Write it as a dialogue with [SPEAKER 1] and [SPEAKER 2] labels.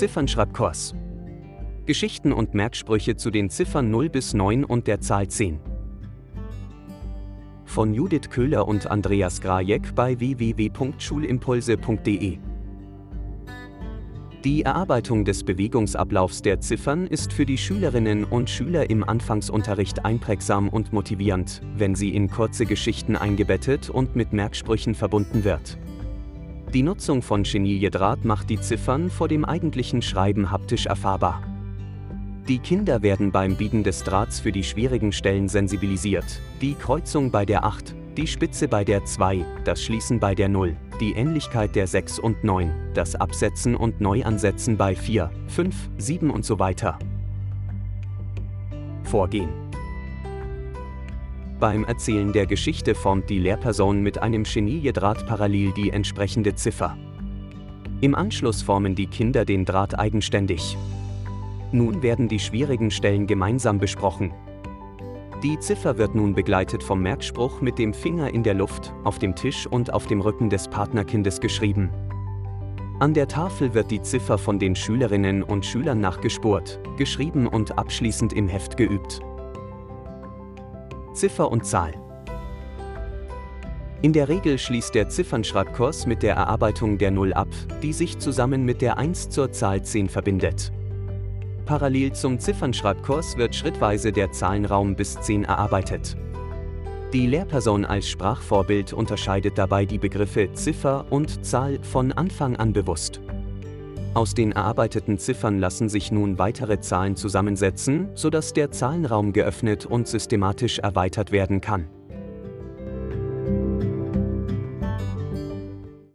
[SPEAKER 1] Ziffernschreibkurs. Geschichten und Merksprüche zu den Ziffern 0 bis 9 und der Zahl 10. Von Judith Köhler und Andreas Grajek bei www.schulimpulse.de. Die Erarbeitung des Bewegungsablaufs der Ziffern ist für die Schülerinnen und Schüler im Anfangsunterricht einprägsam und motivierend, wenn sie in kurze Geschichten eingebettet und mit Merksprüchen verbunden wird. Die Nutzung von Chenille-Draht macht die Ziffern vor dem eigentlichen Schreiben haptisch erfahrbar. Die Kinder werden beim Biegen des Drahts für die schwierigen Stellen sensibilisiert, die Kreuzung bei der 8, die Spitze bei der 2, das Schließen bei der 0, die Ähnlichkeit der 6 und 9, das Absetzen und Neuansetzen bei 4, 5, 7 und so weiter. Vorgehen beim Erzählen der Geschichte formt die Lehrperson mit einem Chenille-Draht parallel die entsprechende Ziffer. Im Anschluss formen die Kinder den Draht eigenständig. Nun werden die schwierigen Stellen gemeinsam besprochen. Die Ziffer wird nun begleitet vom Merkspruch mit dem Finger in der Luft, auf dem Tisch und auf dem Rücken des Partnerkindes geschrieben. An der Tafel wird die Ziffer von den Schülerinnen und Schülern nachgespurt, geschrieben und abschließend im Heft geübt. Ziffer und Zahl. In der Regel schließt der Ziffernschreibkurs mit der Erarbeitung der 0 ab, die sich zusammen mit der 1 zur Zahl 10 verbindet. Parallel zum Ziffernschreibkurs wird schrittweise der Zahlenraum bis 10 erarbeitet. Die Lehrperson als Sprachvorbild unterscheidet dabei die Begriffe Ziffer und Zahl von Anfang an bewusst. Aus den erarbeiteten Ziffern lassen sich nun weitere Zahlen zusammensetzen, sodass der Zahlenraum geöffnet und systematisch erweitert werden kann.